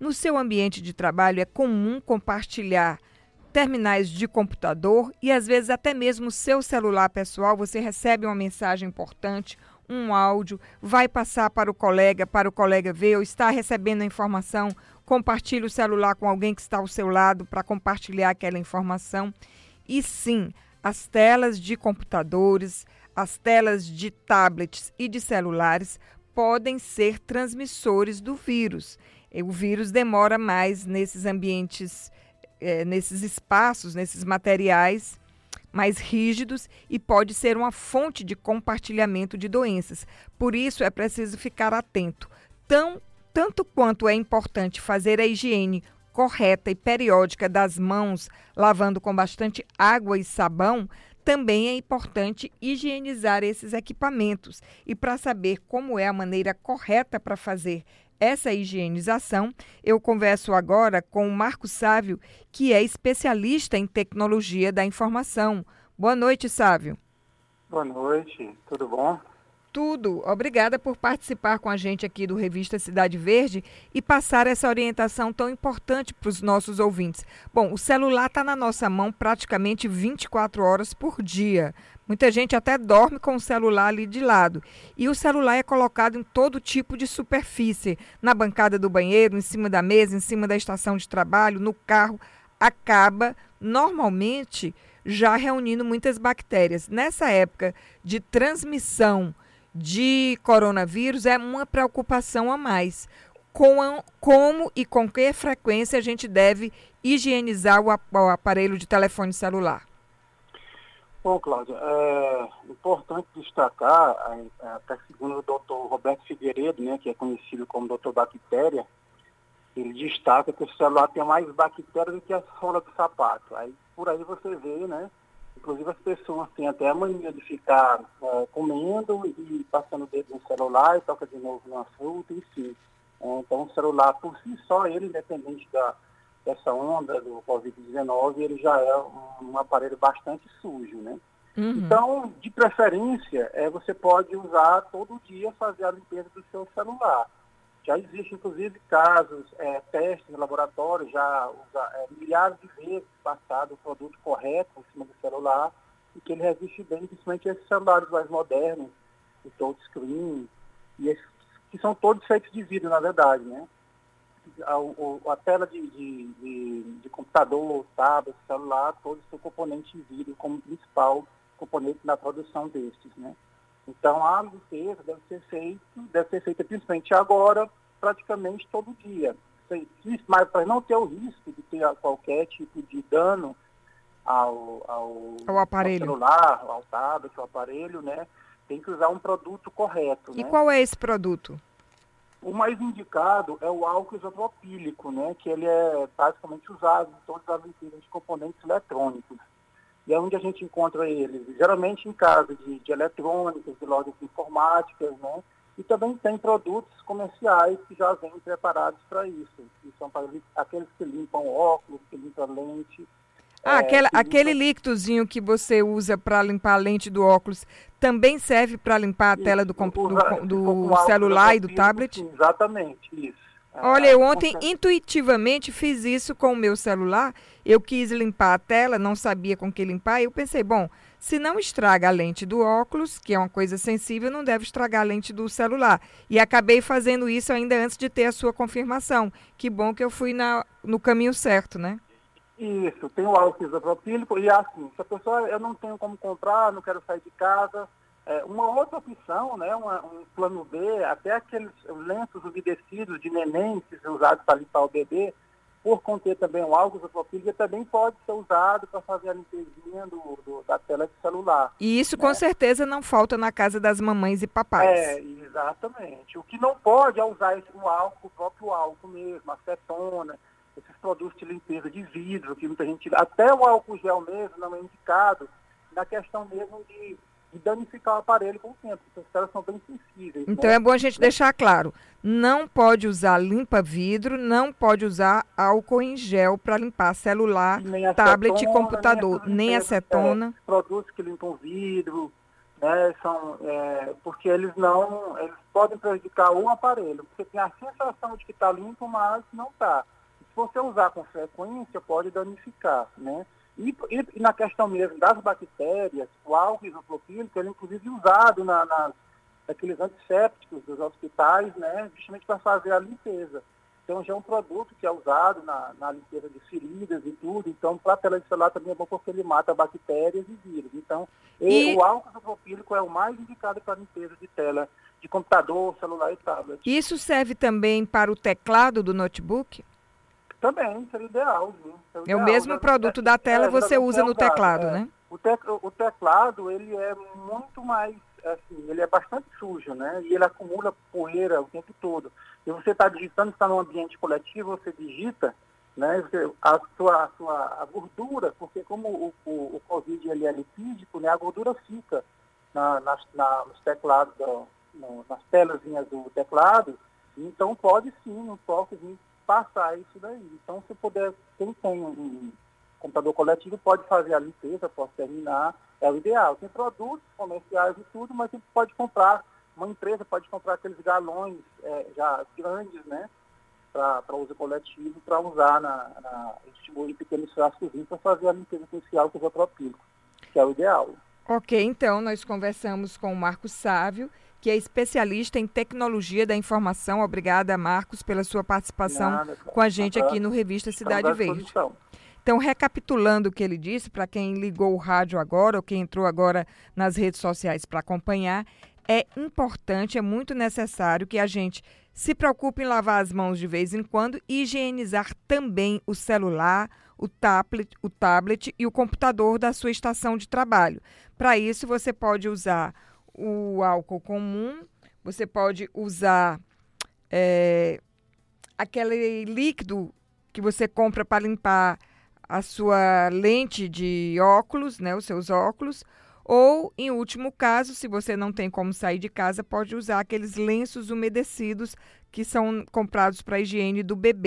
No seu ambiente de trabalho é comum compartilhar terminais de computador e às vezes até mesmo seu celular pessoal, você recebe uma mensagem importante, um áudio, vai passar para o colega, para o colega ver, ou está recebendo a informação, compartilhe o celular com alguém que está ao seu lado para compartilhar aquela informação. E sim, as telas de computadores, as telas de tablets e de celulares podem ser transmissores do vírus. O vírus demora mais nesses ambientes, é, nesses espaços, nesses materiais mais rígidos e pode ser uma fonte de compartilhamento de doenças. Por isso é preciso ficar atento. Tão, tanto quanto é importante fazer a higiene correta e periódica das mãos, lavando com bastante água e sabão, também é importante higienizar esses equipamentos. E para saber como é a maneira correta para fazer essa higienização, eu converso agora com o Marco Sávio, que é especialista em tecnologia da informação. Boa noite, Sávio. Boa noite, tudo bom? Tudo. Obrigada por participar com a gente aqui do Revista Cidade Verde e passar essa orientação tão importante para os nossos ouvintes. Bom, o celular está na nossa mão praticamente 24 horas por dia. Muita gente até dorme com o celular ali de lado. E o celular é colocado em todo tipo de superfície: na bancada do banheiro, em cima da mesa, em cima da estação de trabalho, no carro. Acaba, normalmente, já reunindo muitas bactérias. Nessa época de transmissão de coronavírus é uma preocupação a mais. Com a, como e com que frequência a gente deve higienizar o, o aparelho de telefone celular? Bom, Cláudia, é importante destacar, até segundo o doutor Roberto Figueiredo, né, que é conhecido como doutor Bactéria, ele destaca que o celular tem mais bactérias do que a sola do sapato. Aí por aí você vê, né, Inclusive as pessoas têm até a mania de ficar é, comendo e passando o dedo no celular e toca de novo na fruta, enfim. É, então o celular por si só, ele, independente da, dessa onda do Covid-19, ele já é um, um, aparelho bastante sujo, né? Uhum. Então, de preferência, é, você pode usar todo dia, fazer a limpeza do seu celular. Já existe, inclusive, casos, é, testes no laboratório, já usa, é, milhares de vezes passado o produto correto em cima do celular e que ele resiste bem, principalmente esses celulares mais modernos, o touchscreen, e esses, que são todos feitos de vidro, na verdade, né? A, o, a tela de, de, de, de, computador, tablet, celular, todos são componentes de vidro como principal componente na produção destes, né? Então, a limpeza deve ser feita, deve ser feita principalmente agora, praticamente todo dia. Mas para não ter o risco de ter qualquer tipo de dano ao, ao, ao aparelho. Ao celular, ao tablet, ao aparelho, né? Tem que usar um produto correto. E né? qual é esse produto? O mais indicado é o álcool isopropílico, né? Que ele é basicamente usado em todas as limpezas de componentes eletrônicos. E é onde a gente encontra eles, geralmente em casa de, de eletrônicas, de lojas informáticas, né? E também tem produtos comerciais que já vêm preparados para isso, que são para aqueles que limpam óculos, que limpam lente. Ah, é, aquela, aquele líquidozinho que você usa para limpar a lente do óculos também serve para limpar a tela do, do, do, do celular e do tablet? Exatamente, isso. Olha, eu ontem intuitivamente fiz isso com o meu celular. Eu quis limpar a tela, não sabia com que limpar. E eu pensei, bom, se não estraga a lente do óculos, que é uma coisa sensível, não deve estragar a lente do celular. E acabei fazendo isso ainda antes de ter a sua confirmação. Que bom que eu fui na, no caminho certo, né? Isso, tem o álcool isopropílico e assim, se a pessoa, eu não tenho como comprar, não quero sair de casa, é, uma outra opção, né, uma, um plano B, até aqueles lenços umedecidos de neném que são usados para limpar o bebê, por conter também o álcool isopropílico, também pode ser usado para fazer a limpezinha do, do, da tela de celular. E isso né? com certeza não falta na casa das mamães e papais. É, exatamente. O que não pode é usar esse, o álcool, o próprio álcool mesmo, acetona, esses produtos de limpeza de vidro, que muita gente. Até o álcool gel mesmo não é indicado na questão mesmo de de danificar o aparelho com o tempo, porque os caras são bem sensíveis. Então né? é bom a gente deixar claro, não pode usar limpa-vidro, não pode usar álcool em gel para limpar celular, tablet e computador, nem, nem acetona. É, produtos que limpam vidro, né, são, é, porque eles não, eles podem prejudicar o aparelho. Você tem a sensação de que está limpo, mas não está. Se você usar com frequência, pode danificar, né? E, e, e, na questão mesmo das bactérias, o álcool isopropílico, ele é inclusive usado na, nas, naqueles antissépticos dos hospitais, né, justamente para fazer a limpeza. Então já é um produto que é usado na, na limpeza de feridas e tudo. Então, para a tela de celular também é bom porque ele mata bactérias e vírus. Então, e... o álcool isopropílico é o mais indicado para limpeza de tela de computador, celular e tablet. Isso serve também para o teclado do notebook? Também, seria ideal. Seria é o mesmo né? produto da tela, é, você usa no teclado, é. né? O, tec, o teclado, ele é muito mais, assim, ele é bastante sujo, né? E ele acumula poeira o tempo todo. E você está digitando, está num ambiente coletivo, você digita, né? A sua, a sua a gordura, porque como o, o, o Covid ele é lipídico, né? A gordura fica na, nas, na, nos teclados, do, no, nas telazinhas do teclado, então pode sim, um toquezinho passar isso daí. Então, se puder, quem tem um computador coletivo pode fazer a limpeza, pode terminar, é o ideal. Tem produtos comerciais e tudo, mas você pode comprar, uma empresa pode comprar aqueles galões é, já grandes, né? Para uso coletivo, para usar na, na distribuir pequenos frascos para fazer a limpeza inicial com o isopropílico, que é o ideal. Ok, então nós conversamos com o Marcos Sávio, que é especialista em tecnologia da informação. Obrigada, Marcos, pela sua participação Nada, com a gente aqui no Revista Cidade Verde. Então, recapitulando o que ele disse, para quem ligou o rádio agora ou quem entrou agora nas redes sociais para acompanhar, é importante, é muito necessário que a gente se preocupe em lavar as mãos de vez em quando e higienizar também o celular, o tablet, o tablet e o computador da sua estação de trabalho. Para isso, você pode usar o álcool comum, você pode usar é, aquele líquido que você compra para limpar a sua lente de óculos, né, os seus óculos, ou, em último caso, se você não tem como sair de casa, pode usar aqueles lenços umedecidos que são comprados para a higiene do bebê.